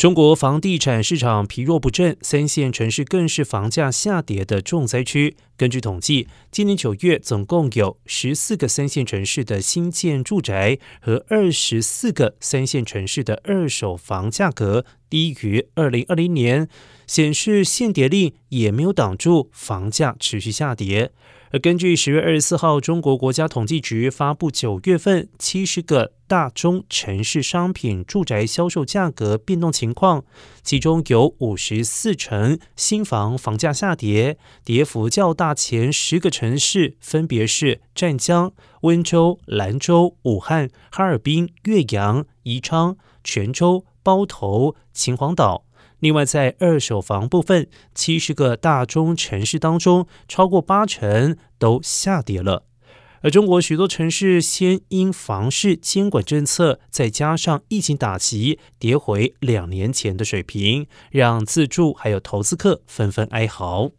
中国房地产市场疲弱不振，三线城市更是房价下跌的重灾区。根据统计，今年九月总共有十四个三线城市的新建住宅和二十四个三线城市的二手房价格低于二零二零年，显示限跌令也没有挡住房价持续下跌。而根据十月二十四号中国国家统计局发布九月份七十个大中城市商品住宅销售价格变动情况，其中有五十四城新房房价下跌，跌幅较大。前十个城市分别是湛江、温州、兰州、武汉、哈尔滨、岳阳、宜昌、泉州、包头、秦皇岛。另外，在二手房部分，七十个大中城市当中，超过八成都下跌了。而中国许多城市先因房市监管政策，再加上疫情打击，跌回两年前的水平，让自住还有投资客纷纷哀嚎。